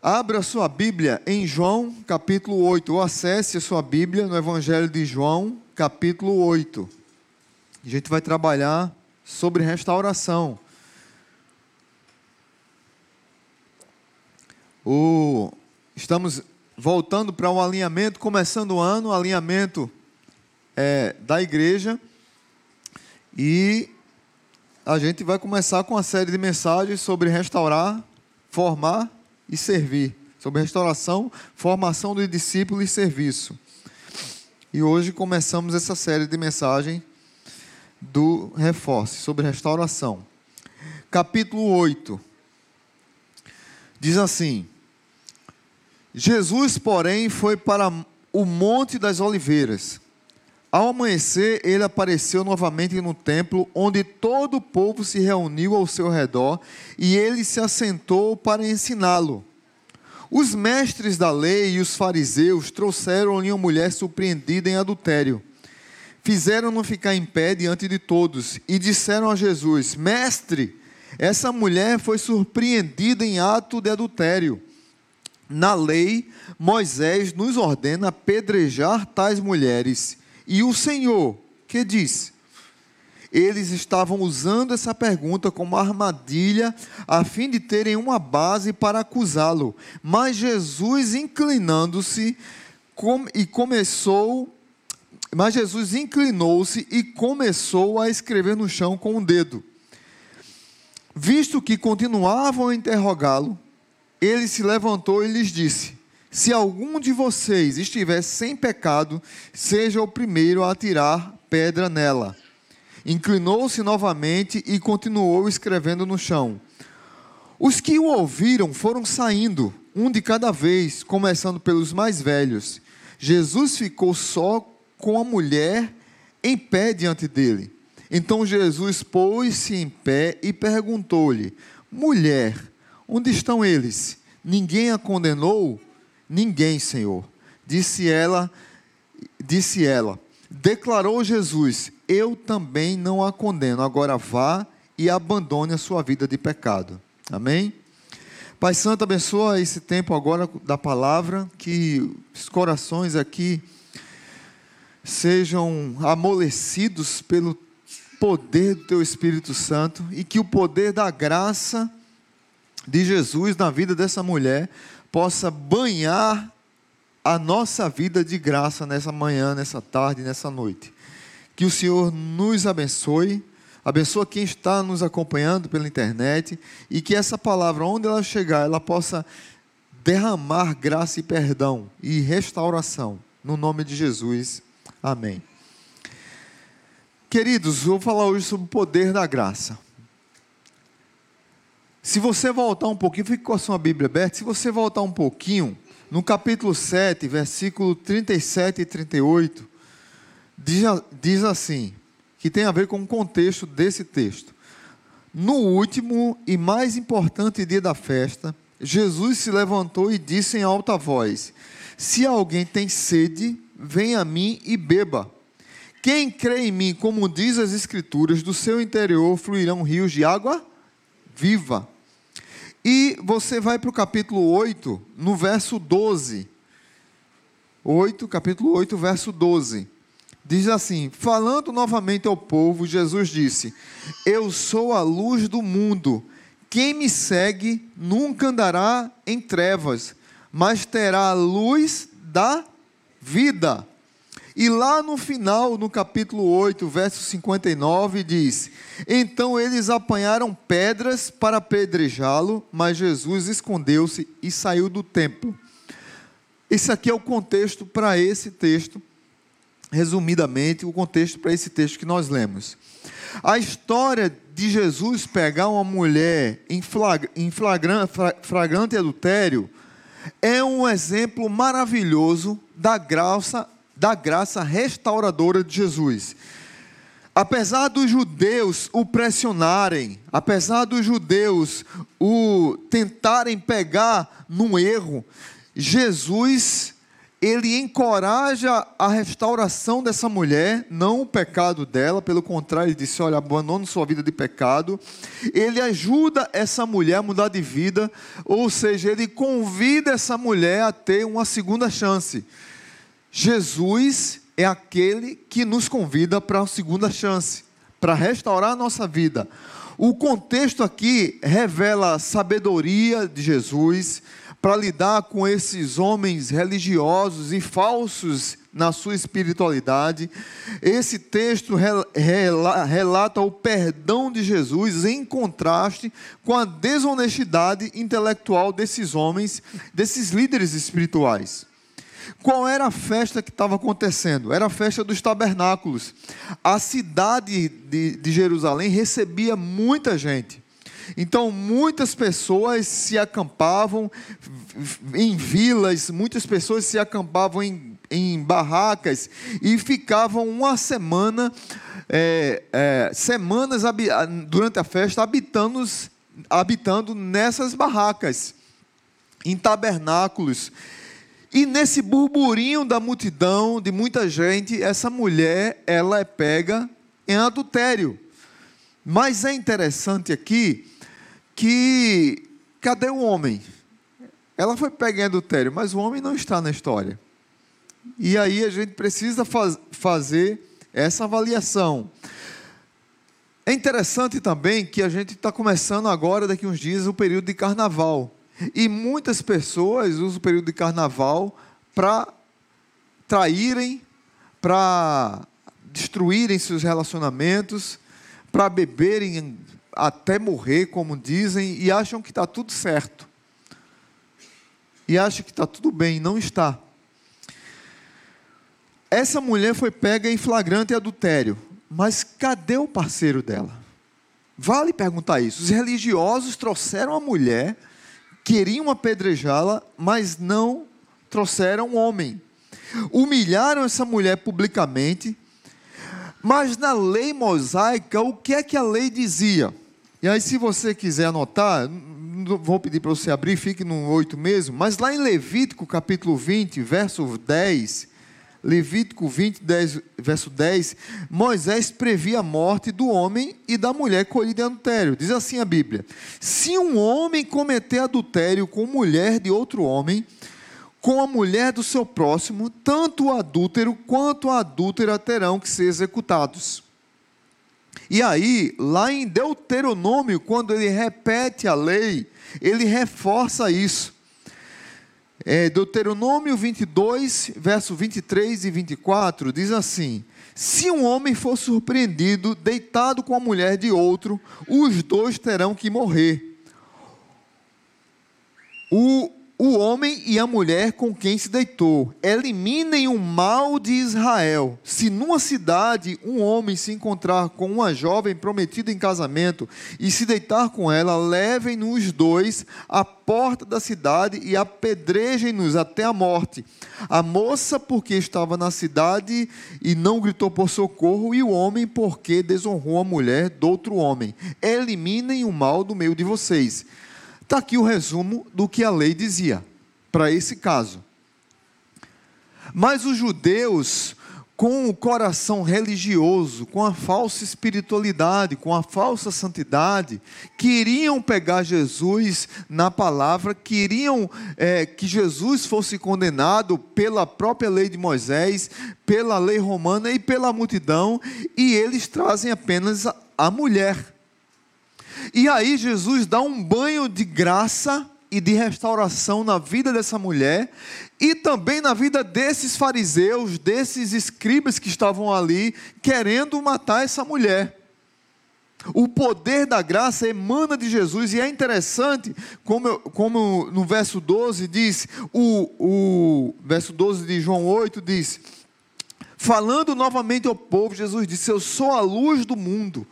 Abra sua Bíblia em João, capítulo 8, ou acesse a sua Bíblia no Evangelho de João, capítulo 8. A gente vai trabalhar sobre restauração. O, estamos voltando para um alinhamento, começando o ano, alinhamento é, da igreja. E a gente vai começar com uma série de mensagens sobre restaurar, formar e servir. Sobre restauração, formação do discípulo e serviço. E hoje começamos essa série de mensagens do reforço, sobre restauração. Capítulo 8. Diz assim: Jesus, porém, foi para o Monte das Oliveiras. Ao amanhecer, ele apareceu novamente no templo, onde todo o povo se reuniu ao seu redor, e ele se assentou para ensiná-lo. Os mestres da lei e os fariseus trouxeram-lhe uma mulher surpreendida em adultério. Fizeram-no ficar em pé diante de todos e disseram a Jesus: Mestre, essa mulher foi surpreendida em ato de adultério. Na lei, Moisés nos ordena apedrejar tais mulheres. E o Senhor, que diz? Eles estavam usando essa pergunta como armadilha, a fim de terem uma base para acusá-lo. Mas Jesus, inclinando-se, e começou. Mas Jesus inclinou-se e começou a escrever no chão com o um dedo. Visto que continuavam a interrogá-lo, ele se levantou e lhes disse: Se algum de vocês estiver sem pecado, seja o primeiro a atirar pedra nela. Inclinou-se novamente e continuou escrevendo no chão. Os que o ouviram foram saindo, um de cada vez, começando pelos mais velhos. Jesus ficou só com a mulher em pé diante dele. Então Jesus pôs-se em pé e perguntou-lhe: Mulher, Onde estão eles? Ninguém a condenou? Ninguém, Senhor. Disse ela, disse ela. Declarou Jesus: Eu também não a condeno. Agora vá e abandone a sua vida de pecado. Amém? Pai Santo, abençoa esse tempo agora da palavra, que os corações aqui sejam amolecidos pelo poder do Teu Espírito Santo e que o poder da graça de Jesus na vida dessa mulher possa banhar a nossa vida de graça nessa manhã, nessa tarde, nessa noite. Que o Senhor nos abençoe, abençoe quem está nos acompanhando pela internet e que essa palavra, onde ela chegar, ela possa derramar graça e perdão e restauração. No nome de Jesus. Amém. Queridos, vou falar hoje sobre o poder da graça. Se você voltar um pouquinho, fique com a sua Bíblia aberta. Se você voltar um pouquinho, no capítulo 7, versículo 37 e 38, diz, diz assim, que tem a ver com o contexto desse texto. No último e mais importante dia da festa, Jesus se levantou e disse em alta voz: Se alguém tem sede, venha a mim e beba. Quem crê em mim, como diz as Escrituras, do seu interior fluirão rios de água viva. E você vai para o capítulo 8, no verso 12. 8, capítulo 8, verso 12. Diz assim: Falando novamente ao povo, Jesus disse: Eu sou a luz do mundo. Quem me segue nunca andará em trevas, mas terá a luz da vida. E lá no final, no capítulo 8, verso 59, diz: Então eles apanharam pedras para apedrejá-lo, mas Jesus escondeu-se e saiu do templo. Esse aqui é o contexto para esse texto, resumidamente, o contexto para esse texto que nós lemos. A história de Jesus pegar uma mulher em, flagrante adultério é um exemplo maravilhoso da graça da graça restauradora de Jesus. Apesar dos judeus o pressionarem, apesar dos judeus o tentarem pegar num erro, Jesus ele encoraja a restauração dessa mulher, não o pecado dela, pelo contrário, ele disse: Olha, abandone sua vida de pecado. Ele ajuda essa mulher a mudar de vida, ou seja, ele convida essa mulher a ter uma segunda chance. Jesus é aquele que nos convida para uma segunda chance, para restaurar a nossa vida. O contexto aqui revela a sabedoria de Jesus, para lidar com esses homens religiosos e falsos na sua espiritualidade. Esse texto relata o perdão de Jesus em contraste com a desonestidade intelectual desses homens, desses líderes espirituais. Qual era a festa que estava acontecendo? Era a festa dos tabernáculos. A cidade de, de Jerusalém recebia muita gente. Então, muitas pessoas se acampavam em vilas, muitas pessoas se acampavam em, em barracas e ficavam uma semana, é, é, semanas durante a festa, habitando, habitando nessas barracas, em tabernáculos. E nesse burburinho da multidão, de muita gente, essa mulher, ela é pega em adultério. Mas é interessante aqui que cadê o homem? Ela foi pega em adultério, mas o homem não está na história. E aí a gente precisa faz, fazer essa avaliação. É interessante também que a gente está começando agora, daqui uns dias, o período de carnaval. E muitas pessoas usam o período de carnaval para traírem, para destruírem seus relacionamentos, para beberem até morrer, como dizem, e acham que está tudo certo. E acham que está tudo bem, não está. Essa mulher foi pega em flagrante adultério, mas cadê o parceiro dela? Vale perguntar isso. Os religiosos trouxeram a mulher, queriam apedrejá-la, mas não trouxeram homem. Humilharam essa mulher publicamente, mas na lei mosaica, o que é que a lei dizia? E aí, se você quiser anotar, vou pedir para você abrir, fique no 8 mesmo, mas lá em Levítico capítulo 20, verso 10, Levítico 20, 10, verso 10, Moisés previa a morte do homem e da mulher colhida em adultério. Diz assim a Bíblia: Se um homem cometer adultério com mulher de outro homem, com a mulher do seu próximo, tanto o adúltero quanto a adúltera terão que ser executados. E aí, lá em Deuteronômio, quando ele repete a lei, ele reforça isso. É, Deuteronômio 22, verso 23 e 24, diz assim: Se um homem for surpreendido deitado com a mulher de outro, os dois terão que morrer. O o homem e a mulher com quem se deitou. Eliminem o mal de Israel. Se numa cidade um homem se encontrar com uma jovem prometida em casamento e se deitar com ela, levem-nos dois à porta da cidade e apedrejem-nos até a morte. A moça, porque estava na cidade e não gritou por socorro, e o homem, porque desonrou a mulher do outro homem. Eliminem o mal do meio de vocês. Está aqui o resumo do que a lei dizia para esse caso. Mas os judeus, com o coração religioso, com a falsa espiritualidade, com a falsa santidade, queriam pegar Jesus na palavra, queriam é, que Jesus fosse condenado pela própria lei de Moisés, pela lei romana e pela multidão, e eles trazem apenas a, a mulher e aí Jesus dá um banho de graça e de restauração na vida dessa mulher e também na vida desses fariseus, desses escribas que estavam ali querendo matar essa mulher. O poder da graça emana de Jesus, e é interessante, como, como no verso 12 diz, o, o verso 12 de João 8 diz: Falando novamente ao povo, Jesus disse: Eu sou a luz do mundo.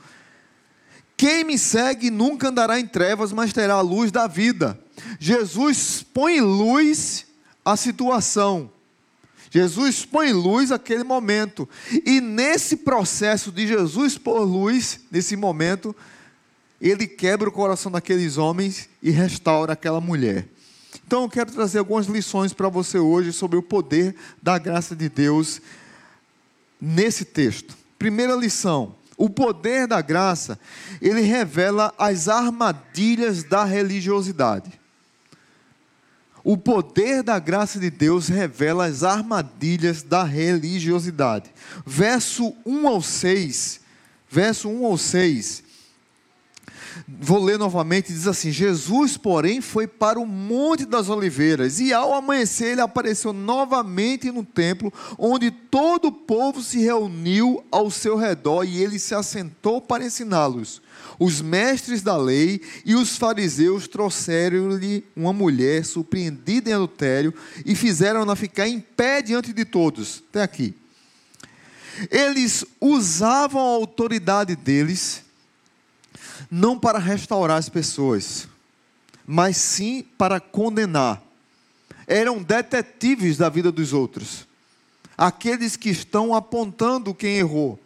Quem me segue nunca andará em trevas, mas terá a luz da vida. Jesus põe luz à situação. Jesus põe luz àquele momento. E nesse processo de Jesus pôr luz, nesse momento, ele quebra o coração daqueles homens e restaura aquela mulher. Então eu quero trazer algumas lições para você hoje sobre o poder da graça de Deus nesse texto. Primeira lição: o poder da graça, ele revela as armadilhas da religiosidade. O poder da graça de Deus revela as armadilhas da religiosidade. Verso 1 ao 6, verso 1 ao 6, Vou ler novamente, diz assim: Jesus, porém, foi para o Monte das Oliveiras, e ao amanhecer ele apareceu novamente no templo, onde todo o povo se reuniu ao seu redor, e ele se assentou para ensiná-los. Os mestres da lei e os fariseus trouxeram-lhe uma mulher surpreendida em adultério e fizeram-na ficar em pé diante de todos. Até aqui. Eles usavam a autoridade deles não para restaurar as pessoas, mas sim para condenar. Eram detetives da vida dos outros, aqueles que estão apontando quem errou.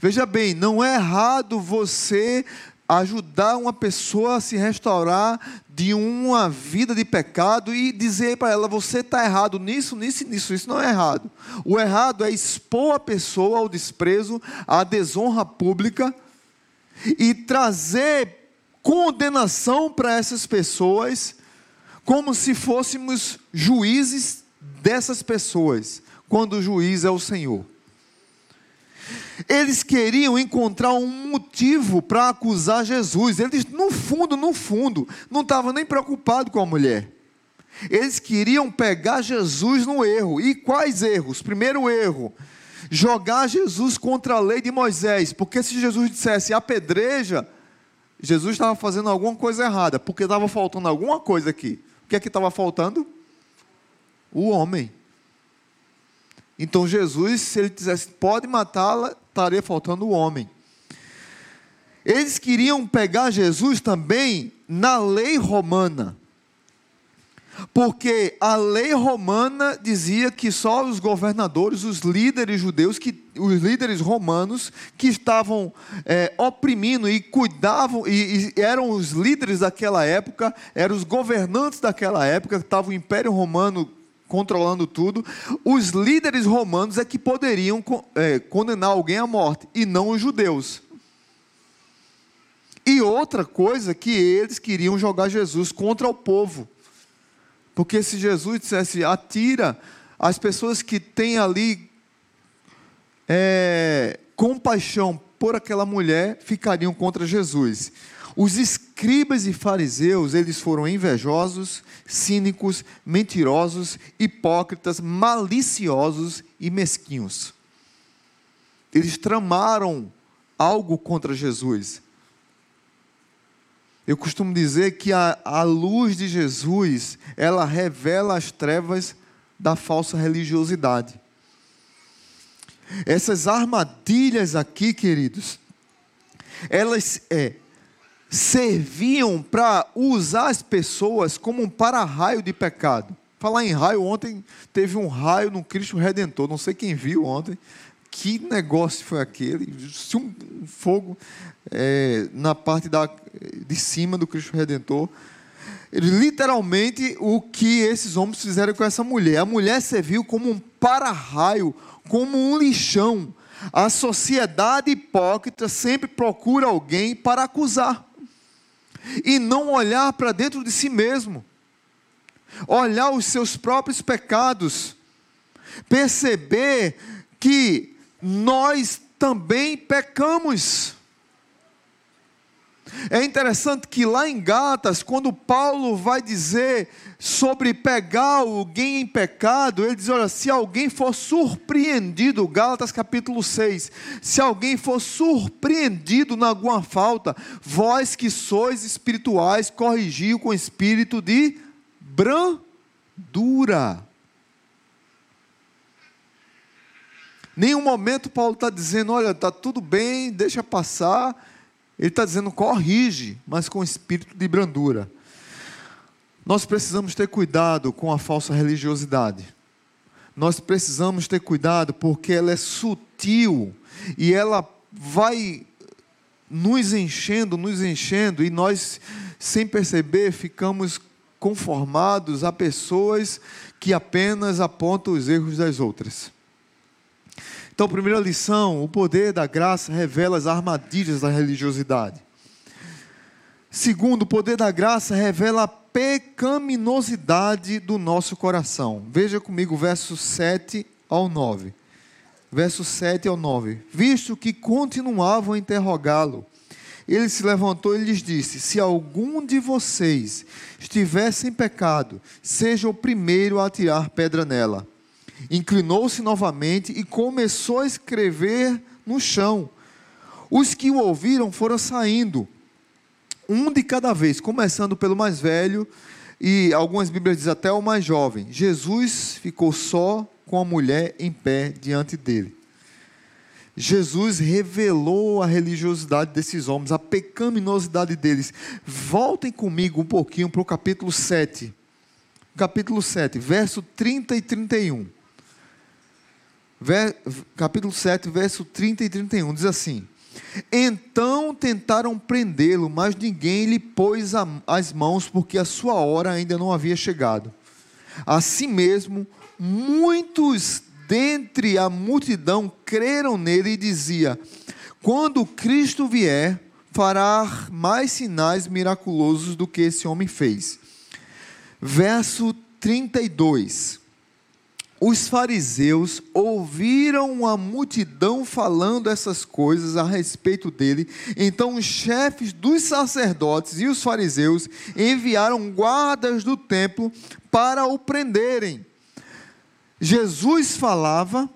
Veja bem, não é errado você ajudar uma pessoa a se restaurar de uma vida de pecado e dizer para ela: você está errado nisso, nisso nisso. Isso não é errado. O errado é expor a pessoa ao desprezo, à desonra pública e trazer condenação para essas pessoas, como se fôssemos juízes dessas pessoas, quando o juiz é o Senhor. Eles queriam encontrar um motivo para acusar Jesus. Eles, no fundo, no fundo, não estavam nem preocupados com a mulher. Eles queriam pegar Jesus no erro. E quais erros? Primeiro erro, jogar Jesus contra a lei de Moisés, porque se Jesus dissesse apedreja, Jesus estava fazendo alguma coisa errada, porque estava faltando alguma coisa aqui. O que é que estava faltando? O homem. Então Jesus, se ele dissesse pode matá-la, estaria faltando o homem. Eles queriam pegar Jesus também na lei romana. Porque a lei romana dizia que só os governadores, os líderes judeus, que, os líderes romanos que estavam é, oprimindo e cuidavam, e, e, eram os líderes daquela época, eram os governantes daquela época, estava o Império Romano controlando tudo, os líderes romanos é que poderiam é, condenar alguém à morte, e não os judeus. E outra coisa que eles queriam jogar Jesus contra o povo. Porque se Jesus dissesse, atira as pessoas que têm ali é, compaixão por aquela mulher, ficariam contra Jesus. Os escribas e fariseus, eles foram invejosos, cínicos, mentirosos, hipócritas, maliciosos e mesquinhos. Eles tramaram algo contra Jesus. Eu costumo dizer que a, a luz de Jesus, ela revela as trevas da falsa religiosidade. Essas armadilhas aqui, queridos, elas é, serviam para usar as pessoas como um para-raio de pecado. Falar em raio, ontem teve um raio no Cristo Redentor, não sei quem viu ontem, que negócio foi aquele? Se um fogo é, na parte da, de cima do Cristo Redentor. Literalmente o que esses homens fizeram com essa mulher. A mulher serviu como um para-raio, como um lixão. A sociedade hipócrita sempre procura alguém para acusar e não olhar para dentro de si mesmo, olhar os seus próprios pecados, perceber que nós também pecamos. É interessante que lá em Gatas, quando Paulo vai dizer sobre pegar alguém em pecado, ele diz: olha, se alguém for surpreendido, Gálatas capítulo 6, se alguém for surpreendido em alguma falta, vós que sois espirituais, corrigiu com espírito de brandura. Nenhum momento Paulo está dizendo, olha, está tudo bem, deixa passar. Ele está dizendo, corrige, mas com espírito de brandura. Nós precisamos ter cuidado com a falsa religiosidade. Nós precisamos ter cuidado porque ela é sutil e ela vai nos enchendo, nos enchendo, e nós, sem perceber, ficamos conformados a pessoas que apenas apontam os erros das outras. Então, primeira lição: o poder da graça revela as armadilhas da religiosidade. Segundo, o poder da graça revela a pecaminosidade do nosso coração. Veja comigo o verso 7 ao 9. Verso 7 ao 9. Visto que continuavam a interrogá-lo, ele se levantou e lhes disse: Se algum de vocês estivesse em pecado, seja o primeiro a tirar pedra nela. Inclinou-se novamente e começou a escrever no chão. Os que o ouviram foram saindo, um de cada vez, começando pelo mais velho e algumas Bíblias dizem até o mais jovem. Jesus ficou só com a mulher em pé diante dele. Jesus revelou a religiosidade desses homens, a pecaminosidade deles. Voltem comigo um pouquinho para o capítulo 7. Capítulo 7, verso 30 e 31 capítulo 7, verso 30 e 31, diz assim: Então tentaram prendê-lo, mas ninguém lhe pôs as mãos, porque a sua hora ainda não havia chegado. Assim mesmo, muitos dentre a multidão creram nele e dizia: Quando Cristo vier, fará mais sinais miraculosos do que esse homem fez. Verso 32 os fariseus ouviram a multidão falando essas coisas a respeito dele. Então os chefes dos sacerdotes e os fariseus enviaram guardas do templo para o prenderem. Jesus falava,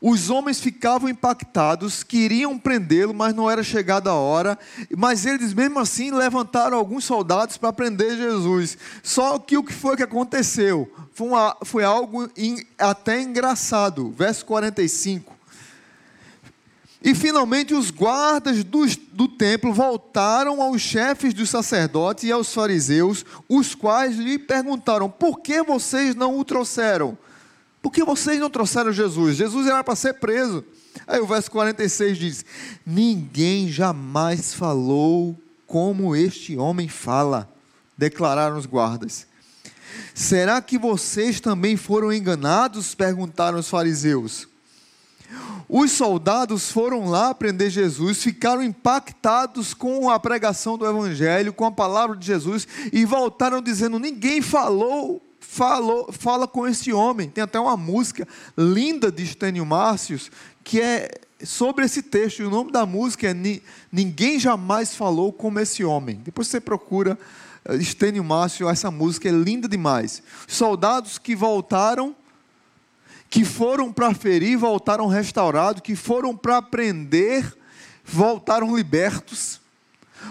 os homens ficavam impactados, queriam prendê-lo, mas não era chegada a hora. Mas eles, mesmo assim, levantaram alguns soldados para prender Jesus. Só que o que foi que aconteceu? Foi, uma, foi algo in, até engraçado. Verso 45. E finalmente os guardas do, do templo voltaram aos chefes dos sacerdotes e aos fariseus, os quais lhe perguntaram: por que vocês não o trouxeram? Por que vocês não trouxeram Jesus? Jesus era para ser preso. Aí o verso 46 diz: Ninguém jamais falou como este homem fala, declararam os guardas. Será que vocês também foram enganados? perguntaram os fariseus. Os soldados foram lá prender Jesus, ficaram impactados com a pregação do Evangelho, com a palavra de Jesus, e voltaram dizendo: ninguém falou falou, fala com esse homem. Tem até uma música linda de Estênio Márcios que é sobre esse texto. E o nome da música é Ninguém Jamais Falou Como Esse Homem. Depois você procura eh, Estênio Márcio, essa música é linda demais. Soldados que voltaram, que foram para ferir, voltaram restaurados, que foram para prender, voltaram libertos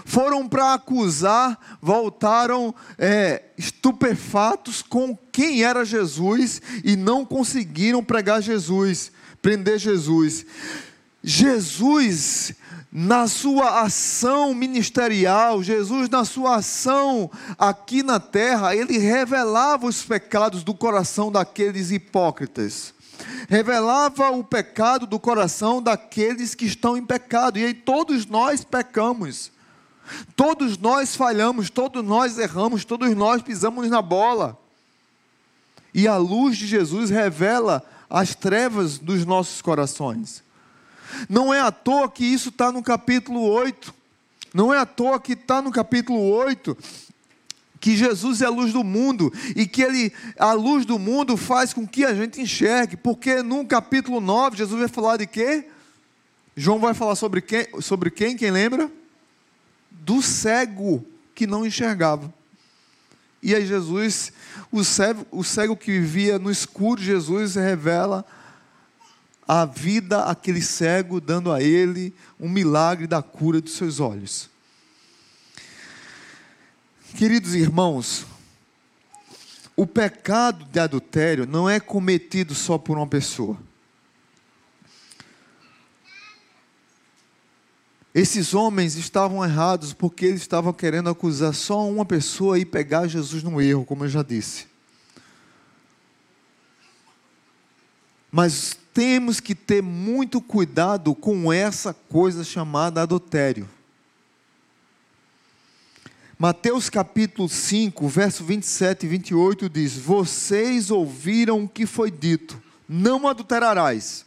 foram para acusar, voltaram é, estupefatos com quem era Jesus e não conseguiram pregar Jesus, prender Jesus. Jesus, na sua ação ministerial, Jesus, na sua ação aqui na terra, ele revelava os pecados do coração daqueles hipócritas revelava o pecado do coração daqueles que estão em pecado, e aí todos nós pecamos. Todos nós falhamos, todos nós erramos, todos nós pisamos na bola. E a luz de Jesus revela as trevas dos nossos corações. Não é à toa que isso está no capítulo 8. Não é à toa que está no capítulo 8 que Jesus é a luz do mundo e que ele, a luz do mundo faz com que a gente enxergue, porque no capítulo 9 Jesus vai falar de quê? João vai falar sobre quem? Sobre quem? Quem lembra? Do cego que não enxergava. E aí Jesus, o cego, o cego que vivia no escuro, Jesus revela a vida aquele cego, dando a ele um milagre da cura dos seus olhos. Queridos irmãos, o pecado de adultério não é cometido só por uma pessoa. Esses homens estavam errados porque eles estavam querendo acusar só uma pessoa e pegar Jesus no erro, como eu já disse. Mas temos que ter muito cuidado com essa coisa chamada adultério. Mateus capítulo 5, verso 27 e 28 diz: Vocês ouviram o que foi dito, não adulterarás.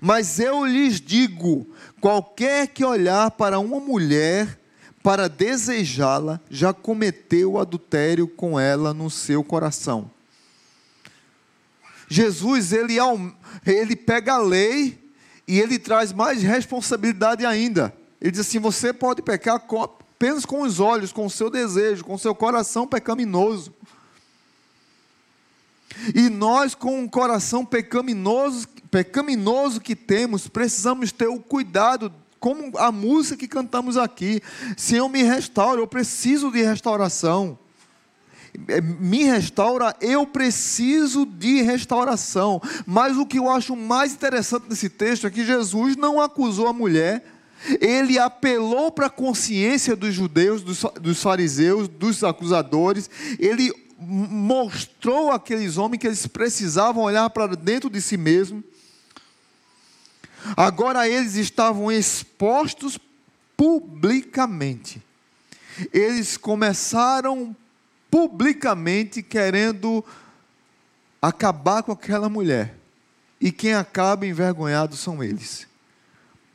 Mas eu lhes digo: qualquer que olhar para uma mulher para desejá-la, já cometeu adultério com ela no seu coração. Jesus, ele, ele pega a lei e ele traz mais responsabilidade ainda. Ele diz assim: você pode pecar apenas com os olhos, com o seu desejo, com o seu coração pecaminoso. E nós, com um coração pecaminoso, pecaminoso que temos, precisamos ter o cuidado, como a música que cantamos aqui. Senhor, me restaura, eu preciso de restauração. É, me restaura, eu preciso de restauração. Mas o que eu acho mais interessante nesse texto é que Jesus não acusou a mulher, ele apelou para a consciência dos judeus, dos, dos fariseus, dos acusadores, ele mostrou àqueles homens que eles precisavam olhar para dentro de si mesmo. Agora eles estavam expostos publicamente. Eles começaram publicamente querendo acabar com aquela mulher. E quem acaba envergonhado são eles.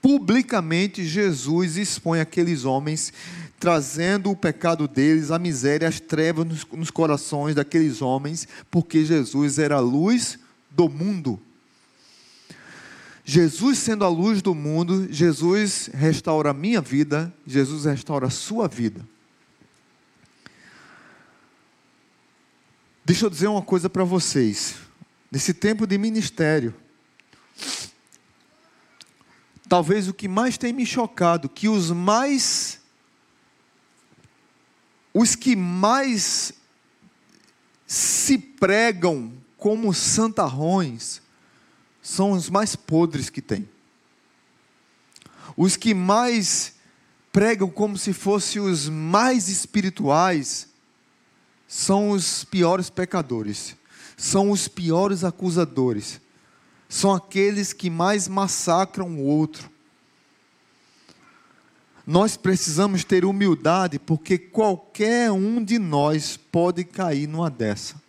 Publicamente, Jesus expõe aqueles homens, trazendo o pecado deles, a miséria, as trevas nos, nos corações daqueles homens, porque Jesus era a luz do mundo. Jesus sendo a luz do mundo, Jesus restaura a minha vida, Jesus restaura a sua vida. Deixa eu dizer uma coisa para vocês. Nesse tempo de ministério, talvez o que mais tem me chocado, que os mais os que mais se pregam como santarrões são os mais podres que tem. Os que mais pregam como se fossem os mais espirituais são os piores pecadores, são os piores acusadores, são aqueles que mais massacram o outro. Nós precisamos ter humildade, porque qualquer um de nós pode cair numa dessa.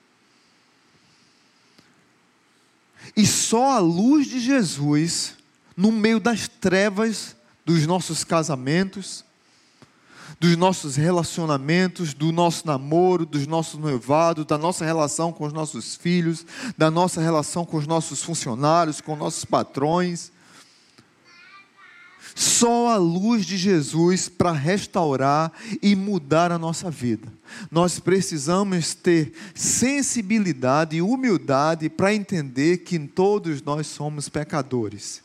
E só a luz de Jesus, no meio das trevas dos nossos casamentos, dos nossos relacionamentos, do nosso namoro, dos nossos noivados, da nossa relação com os nossos filhos, da nossa relação com os nossos funcionários, com nossos patrões. Só a luz de Jesus para restaurar e mudar a nossa vida. Nós precisamos ter sensibilidade e humildade para entender que todos nós somos pecadores.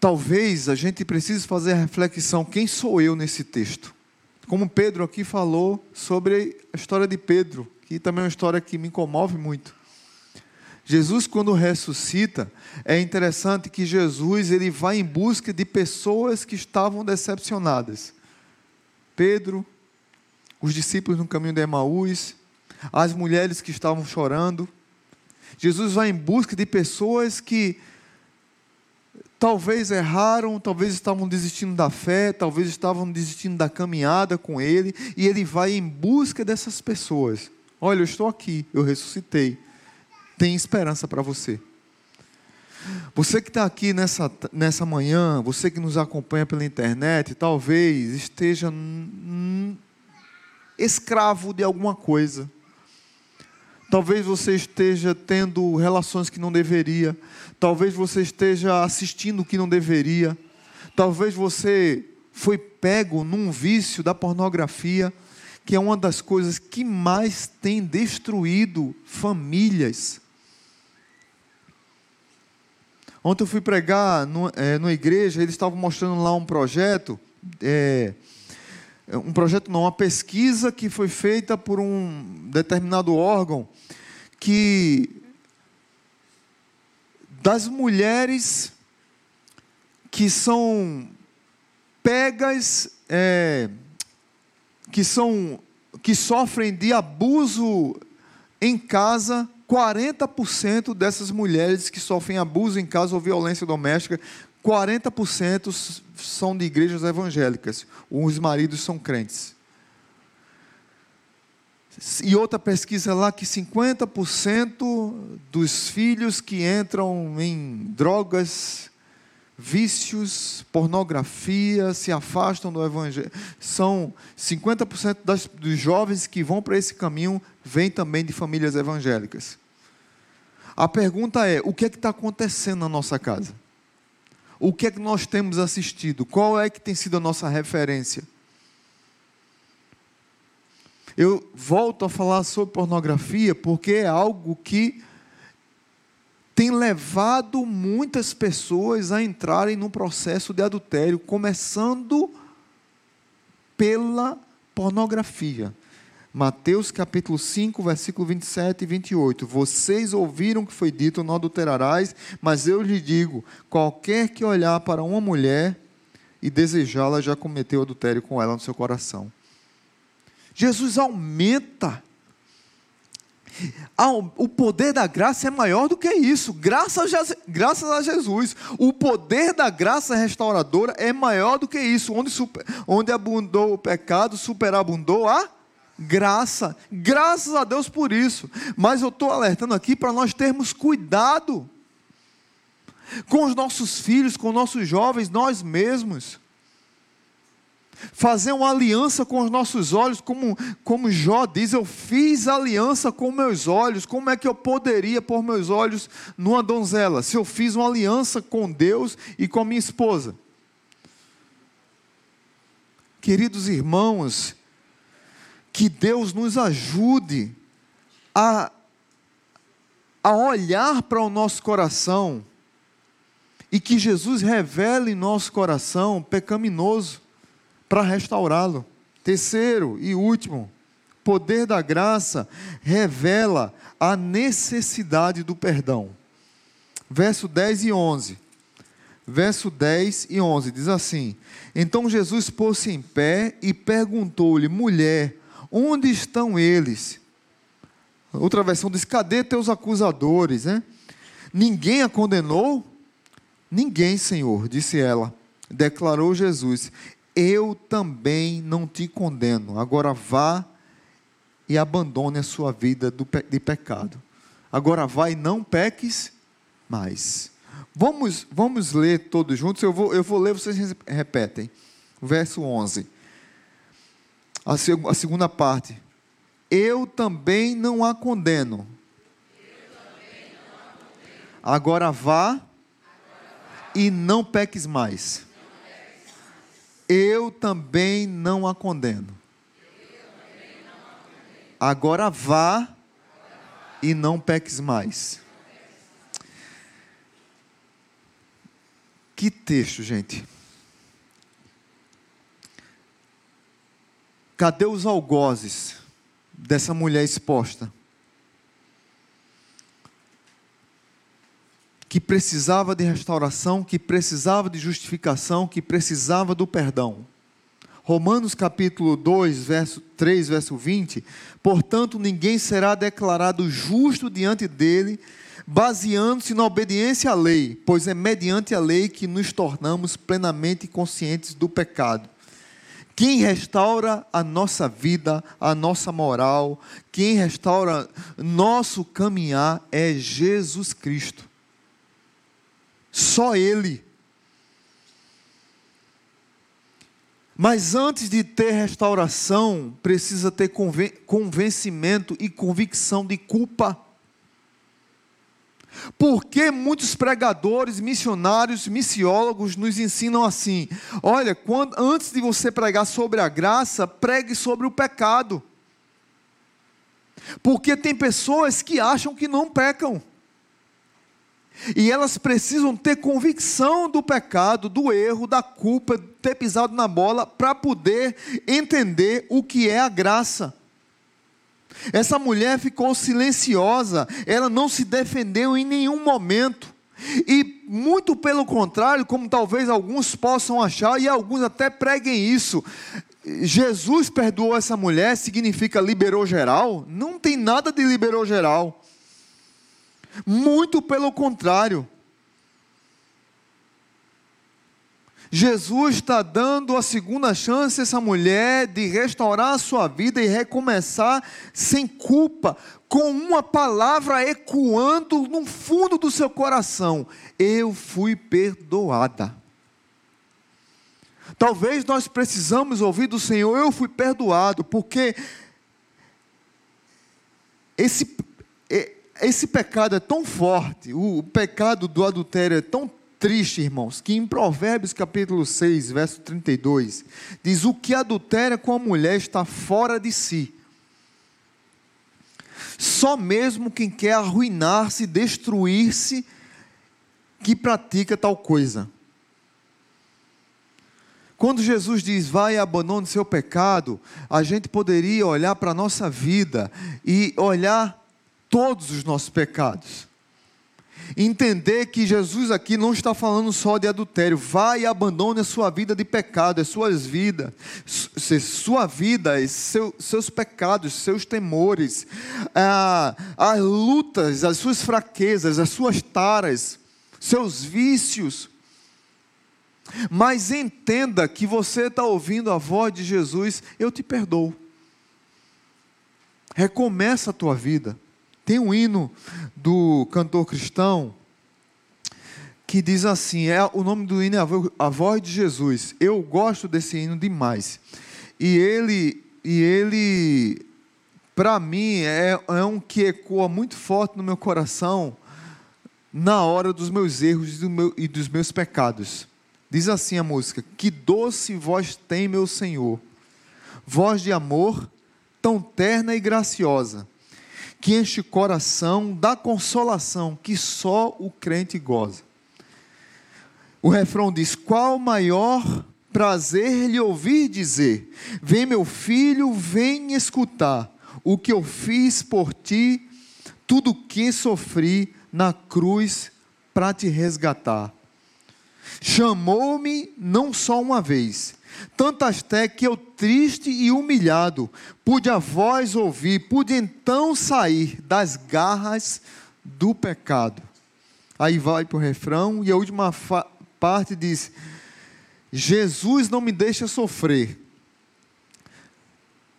Talvez a gente precise fazer a reflexão: quem sou eu nesse texto? Como Pedro aqui falou sobre a história de Pedro, que também é uma história que me comove muito. Jesus, quando ressuscita, é interessante que Jesus ele vai em busca de pessoas que estavam decepcionadas. Pedro, os discípulos no caminho de Emaús, as mulheres que estavam chorando. Jesus vai em busca de pessoas que talvez erraram, talvez estavam desistindo da fé, talvez estavam desistindo da caminhada com Ele, e Ele vai em busca dessas pessoas. Olha, eu estou aqui, eu ressuscitei. Tem esperança para você. Você que está aqui nessa, nessa manhã, você que nos acompanha pela internet, talvez esteja escravo de alguma coisa Talvez você esteja tendo relações que não deveria. Talvez você esteja assistindo o que não deveria. Talvez você foi pego num vício da pornografia, que é uma das coisas que mais tem destruído famílias. Ontem eu fui pregar no, é, numa igreja, eles estavam mostrando lá um projeto. É, é, um projeto não, uma pesquisa que foi feita por um determinado órgão que das mulheres que são pegas, é, que são que sofrem de abuso em casa, 40% dessas mulheres que sofrem abuso em casa ou violência doméstica, 40% são de igrejas evangélicas. Os maridos são crentes. E outra pesquisa lá que 50% dos filhos que entram em drogas, vícios, pornografia, se afastam do evangelho. São 50% das, dos jovens que vão para esse caminho vêm também de famílias evangélicas. A pergunta é: o que é que está acontecendo na nossa casa? O que é que nós temos assistido? Qual é que tem sido a nossa referência? Eu volto a falar sobre pornografia porque é algo que tem levado muitas pessoas a entrarem no processo de adultério, começando pela pornografia. Mateus capítulo 5, versículo 27 e 28. Vocês ouviram que foi dito: não adulterarás, mas eu lhe digo: qualquer que olhar para uma mulher e desejá-la já cometeu adultério com ela no seu coração. Jesus aumenta. O poder da graça é maior do que isso. Graças a, graças a Jesus. O poder da graça restauradora é maior do que isso. Onde, super, onde abundou o pecado, superabundou a graça. Graças a Deus por isso. Mas eu estou alertando aqui para nós termos cuidado com os nossos filhos, com os nossos jovens, nós mesmos fazer uma aliança com os nossos olhos, como, como Jó diz, eu fiz aliança com meus olhos, como é que eu poderia pôr meus olhos numa donzela, se eu fiz uma aliança com Deus e com minha esposa? Queridos irmãos, que Deus nos ajude a, a olhar para o nosso coração e que Jesus revele nosso coração pecaminoso para restaurá-lo. Terceiro e último, poder da graça revela a necessidade do perdão. Verso 10 e 11. Verso 10 e 11 diz assim: Então Jesus pôs-se em pé e perguntou-lhe, mulher, onde estão eles? Outra versão diz: Cadê teus acusadores? Né? Ninguém a condenou? Ninguém, Senhor, disse ela. Declarou Jesus: eu também não te condeno. Agora vá e abandone a sua vida de pecado. Agora vá e não peques mais. Vamos, vamos ler todos juntos. Eu vou, eu vou ler, vocês repetem. Verso 11. A, seg a segunda parte. Eu também não a condeno. Agora vá e não peques mais eu também não a condeno. Agora vá e não peques mais. Que texto, gente. Cadê os algozes dessa mulher exposta? que precisava de restauração, que precisava de justificação, que precisava do perdão. Romanos capítulo 2, verso 3, verso 20, portanto ninguém será declarado justo diante dele, baseando-se na obediência à lei, pois é mediante a lei que nos tornamos plenamente conscientes do pecado. Quem restaura a nossa vida, a nossa moral, quem restaura nosso caminhar é Jesus Cristo. Só Ele. Mas antes de ter restauração, precisa ter convencimento e convicção de culpa. Porque muitos pregadores, missionários, missiólogos nos ensinam assim: olha, quando, antes de você pregar sobre a graça, pregue sobre o pecado. Porque tem pessoas que acham que não pecam. E elas precisam ter convicção do pecado, do erro, da culpa, ter pisado na bola, para poder entender o que é a graça. Essa mulher ficou silenciosa, ela não se defendeu em nenhum momento. E muito pelo contrário, como talvez alguns possam achar, e alguns até preguem isso, Jesus perdoou essa mulher significa liberou geral? Não tem nada de liberou geral. Muito pelo contrário. Jesus está dando a segunda chance a essa mulher de restaurar a sua vida e recomeçar sem culpa, com uma palavra ecoando no fundo do seu coração: Eu fui perdoada. Talvez nós precisamos ouvir do Senhor: Eu fui perdoado, porque esse, esse pecado é tão forte, o pecado do adultério é tão triste, irmãos, que em Provérbios capítulo 6, verso 32, diz: O que adultera com a mulher está fora de si. Só mesmo quem quer arruinar-se, destruir-se, que pratica tal coisa. Quando Jesus diz, vai e abandone seu pecado, a gente poderia olhar para a nossa vida e olhar todos os nossos pecados entender que Jesus aqui não está falando só de adultério. Vai e abandone a sua vida de pecado, as suas vidas, sua vida, seu, seus pecados, seus temores, ah, as lutas, as suas fraquezas, as suas taras, seus vícios. Mas entenda que você está ouvindo a voz de Jesus, eu te perdoo. Recomeça a tua vida. Tem um hino do cantor cristão que diz assim: é o nome do hino é a voz de Jesus. Eu gosto desse hino demais. E ele, e ele, para mim, é, é um que ecoa muito forte no meu coração na hora dos meus erros e, do meu, e dos meus pecados. Diz assim a música: Que doce voz tem meu Senhor, voz de amor, tão terna e graciosa que enche o coração da consolação que só o crente goza. O refrão diz: Qual maior prazer lhe ouvir dizer: Vem, meu filho, vem escutar o que eu fiz por ti, tudo que sofri na cruz para te resgatar. Chamou-me não só uma vez, tantas até que eu, triste e humilhado, pude a voz ouvir, pude então sair das garras do pecado. Aí vai para o refrão e a última parte diz: Jesus não me deixa sofrer.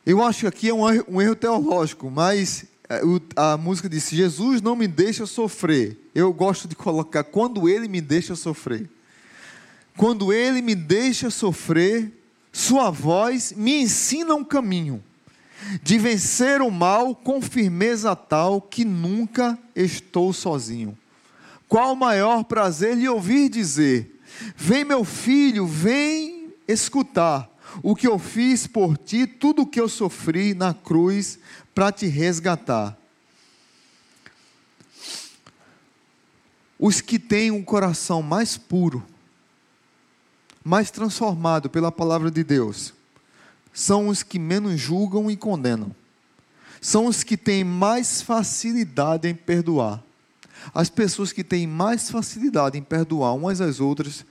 Eu acho que aqui é um erro, um erro teológico, mas é, a música diz: Jesus não me deixa sofrer. Eu gosto de colocar quando Ele me deixa sofrer. Quando Ele me deixa sofrer, Sua voz me ensina um caminho de vencer o mal com firmeza tal que nunca estou sozinho. Qual o maior prazer lhe ouvir dizer: Vem, meu filho, vem escutar o que eu fiz por ti, tudo o que eu sofri na cruz para te resgatar. Os que têm um coração mais puro, mais transformado pela palavra de Deus, são os que menos julgam e condenam. São os que têm mais facilidade em perdoar. As pessoas que têm mais facilidade em perdoar umas às outras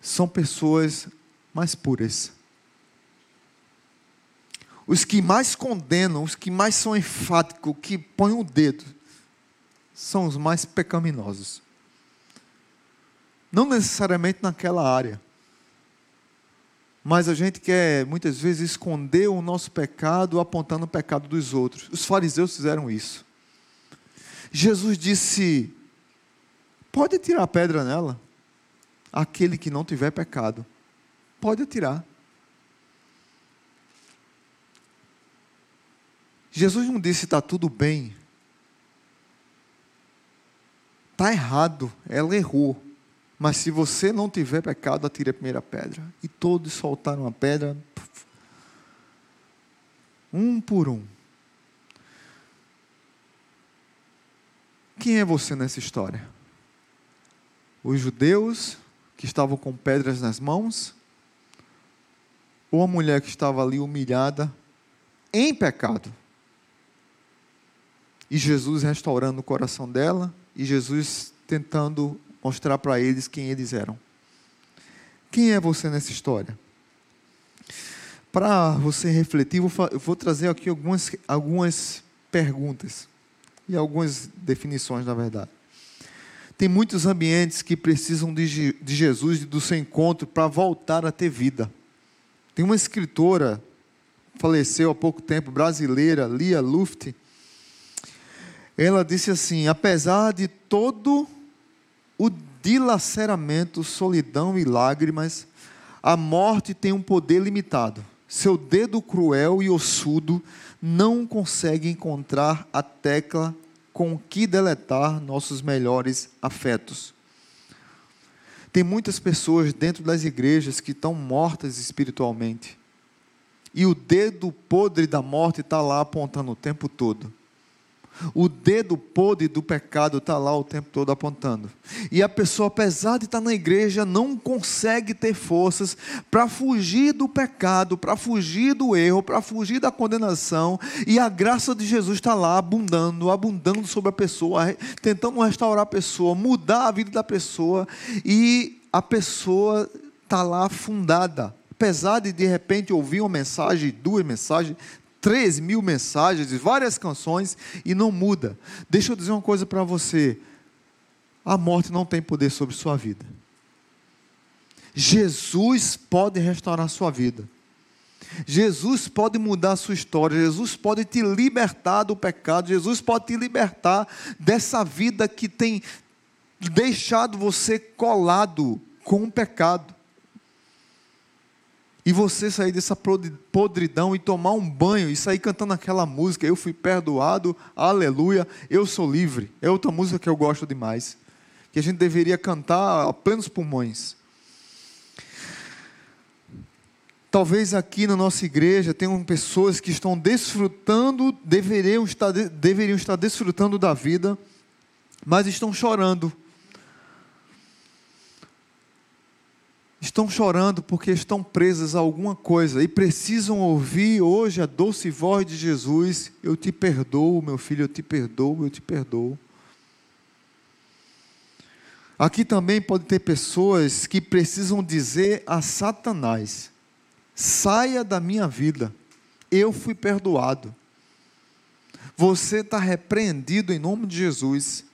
são pessoas mais puras. Os que mais condenam, os que mais são enfáticos, que põem o dedo, são os mais pecaminosos. Não necessariamente naquela área. Mas a gente quer muitas vezes esconder o nosso pecado apontando o pecado dos outros. Os fariseus fizeram isso. Jesus disse: pode tirar a pedra nela. Aquele que não tiver pecado, pode atirar. Jesus não disse está tudo bem. Está errado, ela errou. Mas se você não tiver pecado, atire a primeira pedra. E todos soltaram a pedra, um por um. Quem é você nessa história? Os judeus que estavam com pedras nas mãos? Ou a mulher que estava ali humilhada em pecado? E Jesus restaurando o coração dela, e Jesus tentando mostrar para eles quem eles eram. Quem é você nessa história? Para você refletir, eu vou trazer aqui algumas, algumas perguntas e algumas definições, na verdade. Tem muitos ambientes que precisam de, de Jesus e do seu encontro para voltar a ter vida. Tem uma escritora, faleceu há pouco tempo, brasileira, Lia Luft. Ela disse assim: apesar de todo o dilaceramento, solidão e lágrimas, a morte tem um poder limitado. Seu dedo cruel e ossudo não consegue encontrar a tecla com que deletar nossos melhores afetos. Tem muitas pessoas dentro das igrejas que estão mortas espiritualmente. E o dedo podre da morte está lá apontando o tempo todo. O dedo podre do pecado está lá o tempo todo apontando. E a pessoa, apesar de estar na igreja, não consegue ter forças para fugir do pecado, para fugir do erro, para fugir da condenação. E a graça de Jesus está lá abundando, abundando sobre a pessoa, tentando restaurar a pessoa, mudar a vida da pessoa. E a pessoa está lá afundada. Apesar de de repente ouvir uma mensagem, duas mensagens, 3 mil mensagens, várias canções e não muda. Deixa eu dizer uma coisa para você: a morte não tem poder sobre sua vida. Jesus pode restaurar sua vida. Jesus pode mudar a sua história, Jesus pode te libertar do pecado, Jesus pode te libertar dessa vida que tem deixado você colado com o pecado e você sair dessa podridão e tomar um banho e sair cantando aquela música, eu fui perdoado, aleluia, eu sou livre. É outra música que eu gosto demais, que a gente deveria cantar a plenos pulmões. Talvez aqui na nossa igreja tenham pessoas que estão desfrutando, deveriam estar, deveriam estar desfrutando da vida, mas estão chorando estão chorando porque estão presas a alguma coisa e precisam ouvir hoje a doce voz de Jesus: Eu te perdoo, meu filho, eu te perdoo, eu te perdoo. Aqui também pode ter pessoas que precisam dizer a Satanás: saia da minha vida, eu fui perdoado. Você está repreendido em nome de Jesus.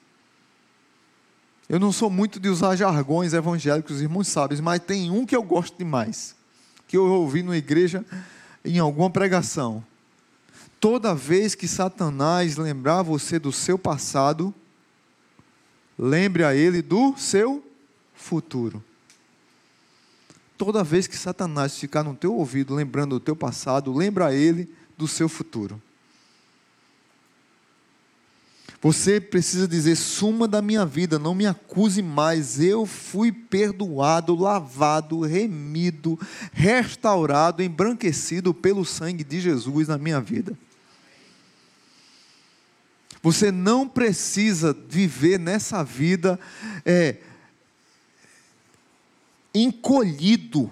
Eu não sou muito de usar jargões evangélicos, os irmãos sabem, mas tem um que eu gosto demais, que eu ouvi na igreja em alguma pregação. Toda vez que Satanás lembrar você do seu passado, lembre a ele do seu futuro. Toda vez que Satanás ficar no teu ouvido lembrando do teu passado, lembra a ele do seu futuro. Você precisa dizer: suma da minha vida, não me acuse mais. Eu fui perdoado, lavado, remido, restaurado, embranquecido pelo sangue de Jesus na minha vida. Você não precisa viver nessa vida é, encolhido.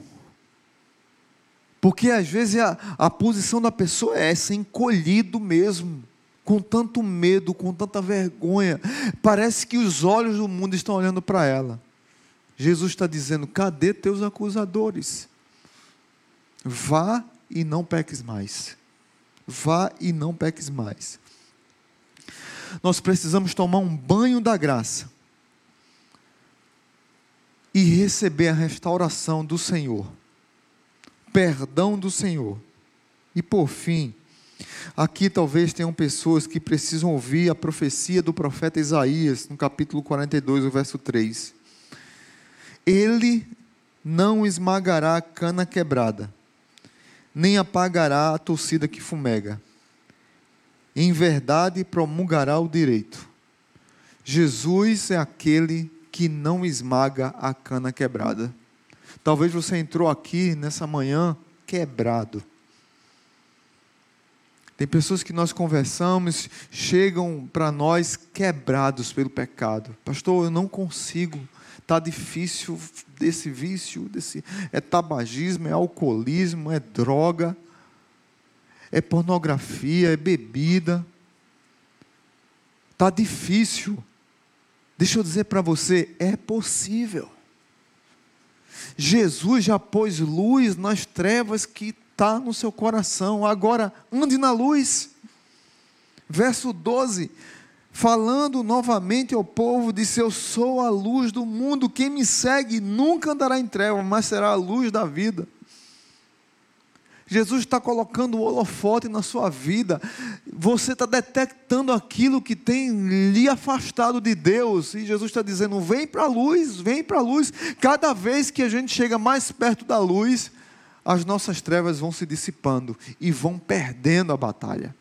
Porque às vezes a, a posição da pessoa é essa, encolhido mesmo com tanto medo, com tanta vergonha. Parece que os olhos do mundo estão olhando para ela. Jesus está dizendo: cadê teus acusadores? Vá e não peques mais. Vá e não peques mais. Nós precisamos tomar um banho da graça e receber a restauração do Senhor, perdão do Senhor. E por fim, Aqui talvez tenham pessoas que precisam ouvir a profecia do profeta Isaías, no capítulo 42, o verso 3. Ele não esmagará a cana quebrada, nem apagará a torcida que fumega. Em verdade promulgará o direito. Jesus é aquele que não esmaga a cana quebrada. Talvez você entrou aqui nessa manhã quebrado tem pessoas que nós conversamos, chegam para nós quebrados pelo pecado. Pastor, eu não consigo, está difícil desse vício, desse, é tabagismo, é alcoolismo, é droga, é pornografia, é bebida. Está difícil. Deixa eu dizer para você, é possível. Jesus já pôs luz nas trevas que está no seu coração. Agora, ande na luz. Verso 12: falando novamente ao povo, disse: Eu sou a luz do mundo, quem me segue nunca andará em trevas, mas será a luz da vida. Jesus está colocando o holofote na sua vida. Você está detectando aquilo que tem lhe afastado de Deus. E Jesus está dizendo: vem para a luz, vem para a luz. Cada vez que a gente chega mais perto da luz, as nossas trevas vão se dissipando e vão perdendo a batalha.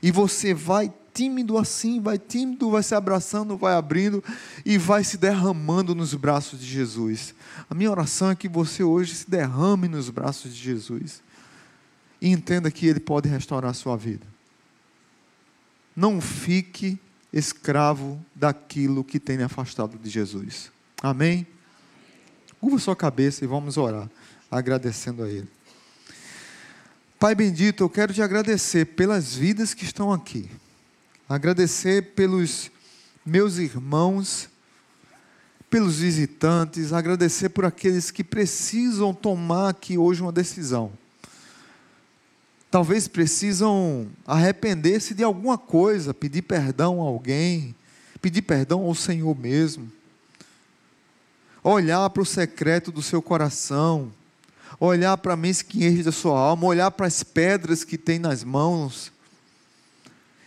E você vai tímido assim, vai tímido, vai se abraçando, vai abrindo e vai se derramando nos braços de Jesus. A minha oração é que você hoje se derrame nos braços de Jesus e entenda que Ele pode restaurar a sua vida. Não fique escravo daquilo que tem afastado de Jesus. Amém? Curva sua cabeça e vamos orar, agradecendo a Ele. Pai bendito, eu quero te agradecer pelas vidas que estão aqui agradecer pelos meus irmãos, pelos visitantes, agradecer por aqueles que precisam tomar aqui hoje uma decisão. Talvez precisam arrepender-se de alguma coisa, pedir perdão a alguém, pedir perdão ao Senhor mesmo. Olhar para o secreto do seu coração, olhar para a mesquinhez da sua alma, olhar para as pedras que tem nas mãos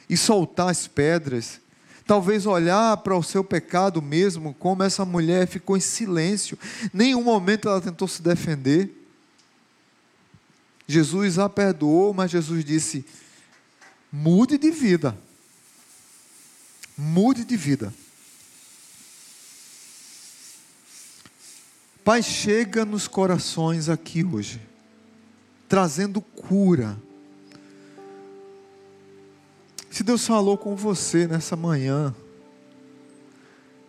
e soltar as pedras. Talvez olhar para o seu pecado mesmo, como essa mulher ficou em silêncio, nenhum momento ela tentou se defender. Jesus a perdoou, mas Jesus disse: mude de vida. Mude de vida. Pai, chega nos corações aqui hoje, trazendo cura se Deus falou com você nessa manhã,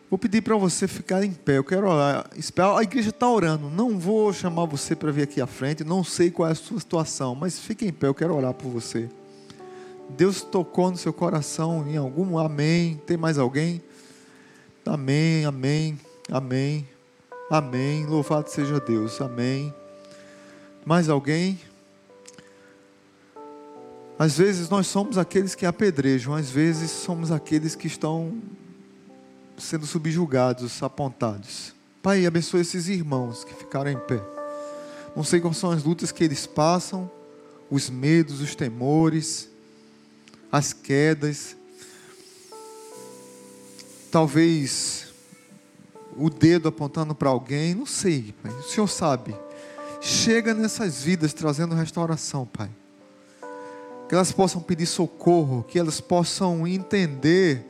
vou pedir para você ficar em pé. Eu quero orar. A igreja está orando. Não vou chamar você para vir aqui à frente. Não sei qual é a sua situação, mas fique em pé. Eu quero orar por você. Deus tocou no seu coração em algum amém. Tem mais alguém? Amém, amém, amém, amém. Louvado seja Deus. Amém. Mais alguém? Às vezes nós somos aqueles que apedrejam, às vezes somos aqueles que estão sendo subjugados, apontados. Pai, abençoe esses irmãos que ficaram em pé. Não sei quais são as lutas que eles passam, os medos, os temores, as quedas. Talvez o dedo apontando para alguém, não sei, pai. O Senhor sabe. Chega nessas vidas trazendo restauração, Pai que elas possam pedir socorro, que elas possam entender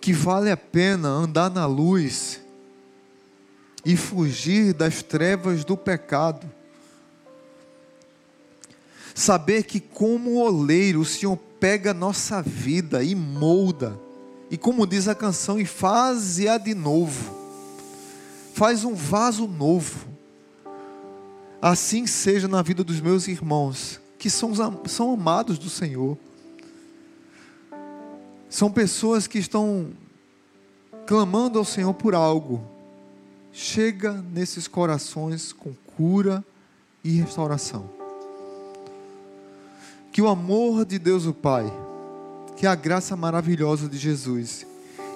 que vale a pena andar na luz e fugir das trevas do pecado. Saber que, como oleiro, o Senhor pega nossa vida e molda, e como diz a canção, e faz-a de novo, faz um vaso novo. Assim seja na vida dos meus irmãos que são, são amados do Senhor. São pessoas que estão clamando ao Senhor por algo. Chega nesses corações com cura e restauração. Que o amor de Deus o Pai, que a graça maravilhosa de Jesus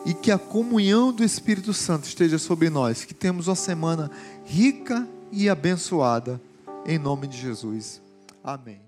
e que a comunhão do Espírito Santo esteja sobre nós, que temos uma semana rica e abençoada, em nome de Jesus. Amém.